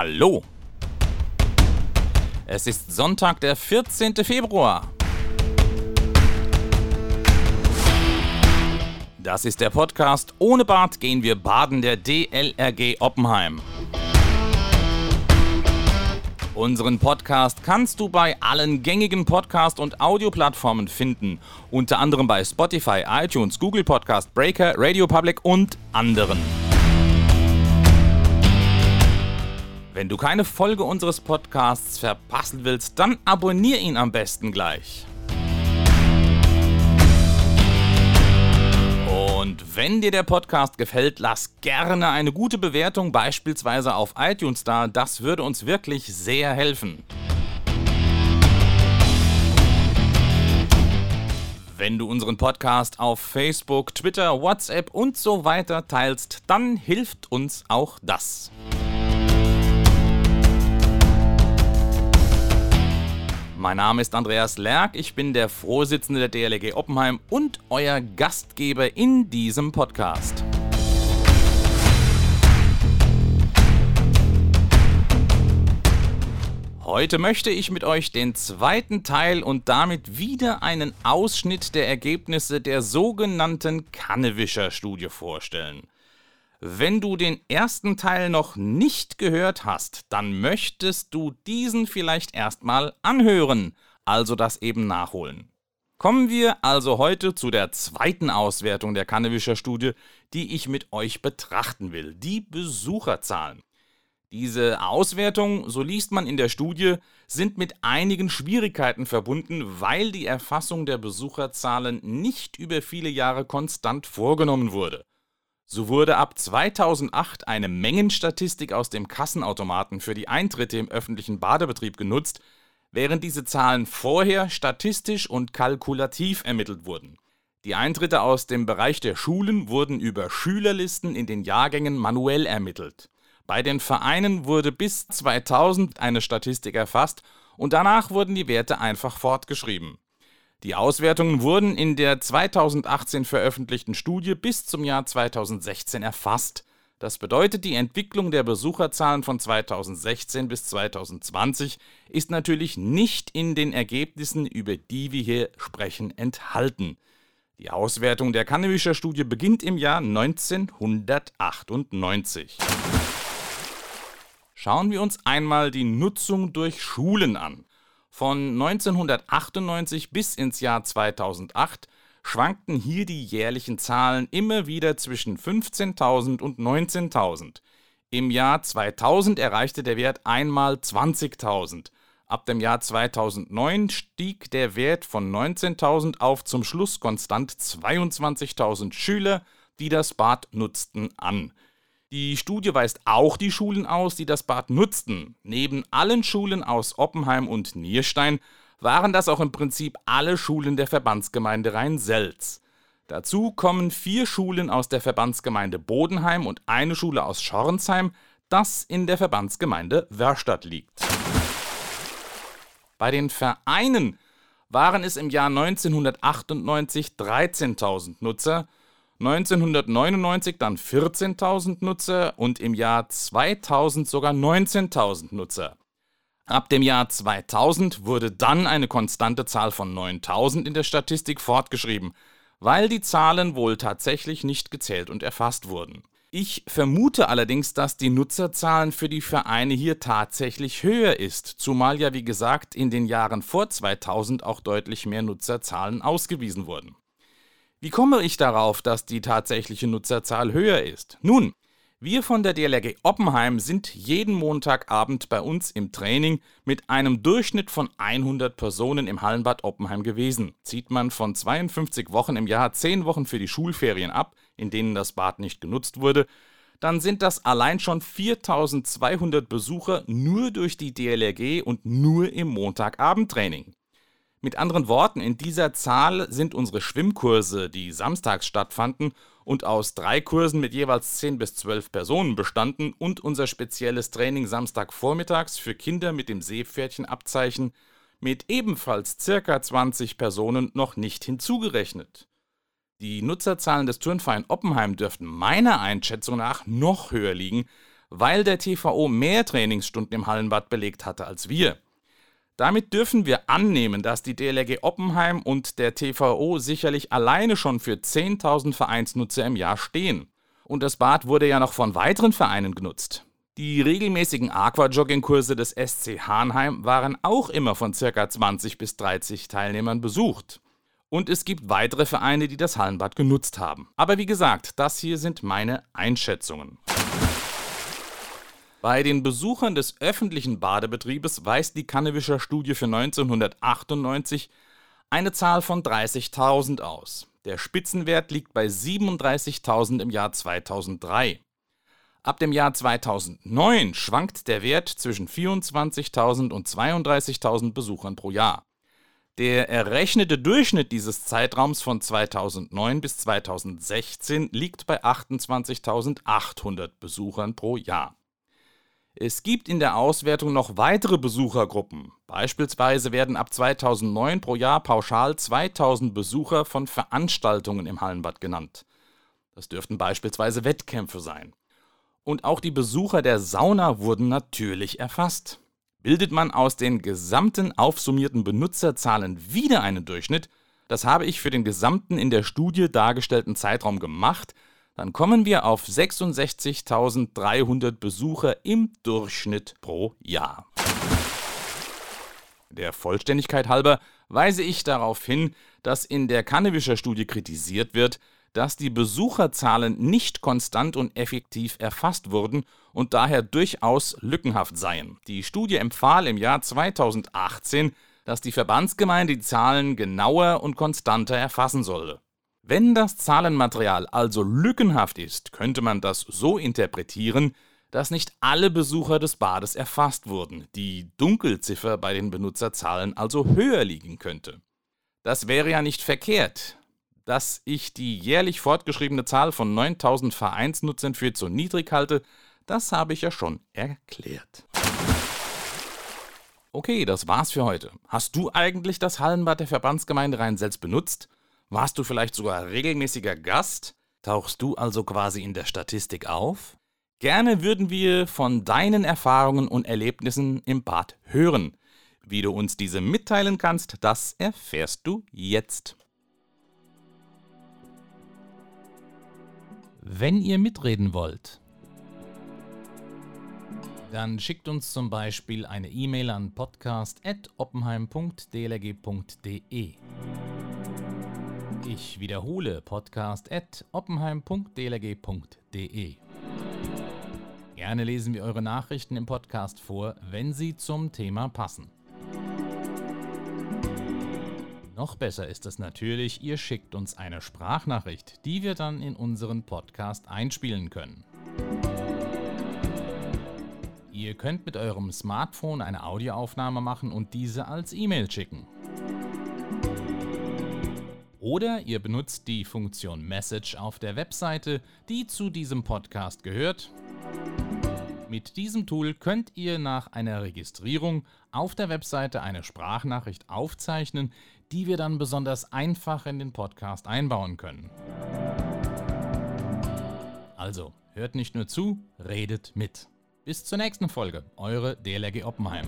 Hallo! Es ist Sonntag, der 14. Februar. Das ist der Podcast Ohne Bad gehen wir baden der DLRG Oppenheim. Unseren Podcast kannst du bei allen gängigen Podcast- und Audioplattformen finden, unter anderem bei Spotify, iTunes, Google Podcast, Breaker, Radio Public und anderen. Wenn du keine Folge unseres Podcasts verpassen willst, dann abonniere ihn am besten gleich. Und wenn dir der Podcast gefällt, lass gerne eine gute Bewertung beispielsweise auf iTunes da. Das würde uns wirklich sehr helfen. Wenn du unseren Podcast auf Facebook, Twitter, WhatsApp und so weiter teilst, dann hilft uns auch das. Mein Name ist Andreas Lerck, ich bin der Vorsitzende der DLG Oppenheim und euer Gastgeber in diesem Podcast. Heute möchte ich mit euch den zweiten Teil und damit wieder einen Ausschnitt der Ergebnisse der sogenannten Kannewischer-Studie vorstellen. Wenn du den ersten Teil noch nicht gehört hast, dann möchtest du diesen vielleicht erstmal anhören, also das eben nachholen. Kommen wir also heute zu der zweiten Auswertung der Kannewischer Studie, die ich mit euch betrachten will, die Besucherzahlen. Diese Auswertung, so liest man in der Studie, sind mit einigen Schwierigkeiten verbunden, weil die Erfassung der Besucherzahlen nicht über viele Jahre konstant vorgenommen wurde. So wurde ab 2008 eine Mengenstatistik aus dem Kassenautomaten für die Eintritte im öffentlichen Badebetrieb genutzt, während diese Zahlen vorher statistisch und kalkulativ ermittelt wurden. Die Eintritte aus dem Bereich der Schulen wurden über Schülerlisten in den Jahrgängen manuell ermittelt. Bei den Vereinen wurde bis 2000 eine Statistik erfasst und danach wurden die Werte einfach fortgeschrieben. Die Auswertungen wurden in der 2018 veröffentlichten Studie bis zum Jahr 2016 erfasst. Das bedeutet, die Entwicklung der Besucherzahlen von 2016 bis 2020 ist natürlich nicht in den Ergebnissen, über die wir hier sprechen, enthalten. Die Auswertung der Kannewischer Studie beginnt im Jahr 1998. Schauen wir uns einmal die Nutzung durch Schulen an. Von 1998 bis ins Jahr 2008 schwankten hier die jährlichen Zahlen immer wieder zwischen 15.000 und 19.000. Im Jahr 2000 erreichte der Wert einmal 20.000. Ab dem Jahr 2009 stieg der Wert von 19.000 auf zum Schluss konstant 22.000 Schüler, die das Bad nutzten, an. Die Studie weist auch die Schulen aus, die das Bad nutzten. Neben allen Schulen aus Oppenheim und Nierstein waren das auch im Prinzip alle Schulen der Verbandsgemeinde Rhein-Selz. Dazu kommen vier Schulen aus der Verbandsgemeinde Bodenheim und eine Schule aus Schornsheim, das in der Verbandsgemeinde Wörstadt liegt. Bei den Vereinen waren es im Jahr 1998 13.000 Nutzer, 1999 dann 14.000 Nutzer und im Jahr 2000 sogar 19.000 Nutzer. Ab dem Jahr 2000 wurde dann eine konstante Zahl von 9000 in der Statistik fortgeschrieben, weil die Zahlen wohl tatsächlich nicht gezählt und erfasst wurden. Ich vermute allerdings, dass die Nutzerzahlen für die Vereine hier tatsächlich höher ist, zumal ja wie gesagt in den Jahren vor 2000 auch deutlich mehr Nutzerzahlen ausgewiesen wurden. Wie komme ich darauf, dass die tatsächliche Nutzerzahl höher ist? Nun, wir von der DLRG Oppenheim sind jeden Montagabend bei uns im Training mit einem Durchschnitt von 100 Personen im Hallenbad Oppenheim gewesen. Zieht man von 52 Wochen im Jahr 10 Wochen für die Schulferien ab, in denen das Bad nicht genutzt wurde, dann sind das allein schon 4200 Besucher nur durch die DLRG und nur im Montagabendtraining. Mit anderen Worten, in dieser Zahl sind unsere Schwimmkurse, die samstags stattfanden und aus drei Kursen mit jeweils 10 bis 12 Personen bestanden und unser spezielles Training Samstagvormittags für Kinder mit dem Seepferdchenabzeichen mit ebenfalls circa 20 Personen noch nicht hinzugerechnet. Die Nutzerzahlen des Turnverein Oppenheim dürften meiner Einschätzung nach noch höher liegen, weil der TVO mehr Trainingsstunden im Hallenbad belegt hatte als wir. Damit dürfen wir annehmen, dass die DLRG Oppenheim und der TVO sicherlich alleine schon für 10.000 Vereinsnutzer im Jahr stehen. Und das Bad wurde ja noch von weiteren Vereinen genutzt. Die regelmäßigen Aquajogging-Kurse des SC Hahnheim waren auch immer von ca. 20 bis 30 Teilnehmern besucht. Und es gibt weitere Vereine, die das Hallenbad genutzt haben. Aber wie gesagt, das hier sind meine Einschätzungen. Bei den Besuchern des öffentlichen Badebetriebes weist die Kannewischer Studie für 1998 eine Zahl von 30.000 aus. Der Spitzenwert liegt bei 37.000 im Jahr 2003. Ab dem Jahr 2009 schwankt der Wert zwischen 24.000 und 32.000 Besuchern pro Jahr. Der errechnete Durchschnitt dieses Zeitraums von 2009 bis 2016 liegt bei 28.800 Besuchern pro Jahr. Es gibt in der Auswertung noch weitere Besuchergruppen. Beispielsweise werden ab 2009 pro Jahr pauschal 2000 Besucher von Veranstaltungen im Hallenbad genannt. Das dürften beispielsweise Wettkämpfe sein. Und auch die Besucher der Sauna wurden natürlich erfasst. Bildet man aus den gesamten aufsummierten Benutzerzahlen wieder einen Durchschnitt, das habe ich für den gesamten in der Studie dargestellten Zeitraum gemacht, dann kommen wir auf 66.300 Besucher im Durchschnitt pro Jahr. Der Vollständigkeit halber weise ich darauf hin, dass in der Kannewischer Studie kritisiert wird, dass die Besucherzahlen nicht konstant und effektiv erfasst wurden und daher durchaus lückenhaft seien. Die Studie empfahl im Jahr 2018, dass die Verbandsgemeinde die Zahlen genauer und konstanter erfassen solle. Wenn das Zahlenmaterial also lückenhaft ist, könnte man das so interpretieren, dass nicht alle Besucher des Bades erfasst wurden, die Dunkelziffer bei den Benutzerzahlen also höher liegen könnte. Das wäre ja nicht verkehrt, dass ich die jährlich fortgeschriebene Zahl von 9000 Vereinsnutzern für zu niedrig halte, das habe ich ja schon erklärt. Okay, das war's für heute. Hast du eigentlich das Hallenbad der Verbandsgemeinde Rhein-Selz benutzt? Warst du vielleicht sogar regelmäßiger Gast? Tauchst du also quasi in der Statistik auf? Gerne würden wir von deinen Erfahrungen und Erlebnissen im Bad hören. Wie du uns diese mitteilen kannst, das erfährst du jetzt. Wenn ihr mitreden wollt, dann schickt uns zum Beispiel eine E-Mail an podcast.oppenheim.dlg.de. Ich wiederhole podcast.oppenheim.dlg.de. Gerne lesen wir eure Nachrichten im Podcast vor, wenn sie zum Thema passen. Noch besser ist es natürlich, ihr schickt uns eine Sprachnachricht, die wir dann in unseren Podcast einspielen können. Ihr könnt mit eurem Smartphone eine Audioaufnahme machen und diese als E-Mail schicken. Oder ihr benutzt die Funktion Message auf der Webseite, die zu diesem Podcast gehört. Mit diesem Tool könnt ihr nach einer Registrierung auf der Webseite eine Sprachnachricht aufzeichnen, die wir dann besonders einfach in den Podcast einbauen können. Also, hört nicht nur zu, redet mit. Bis zur nächsten Folge, eure DLRG Oppenheim.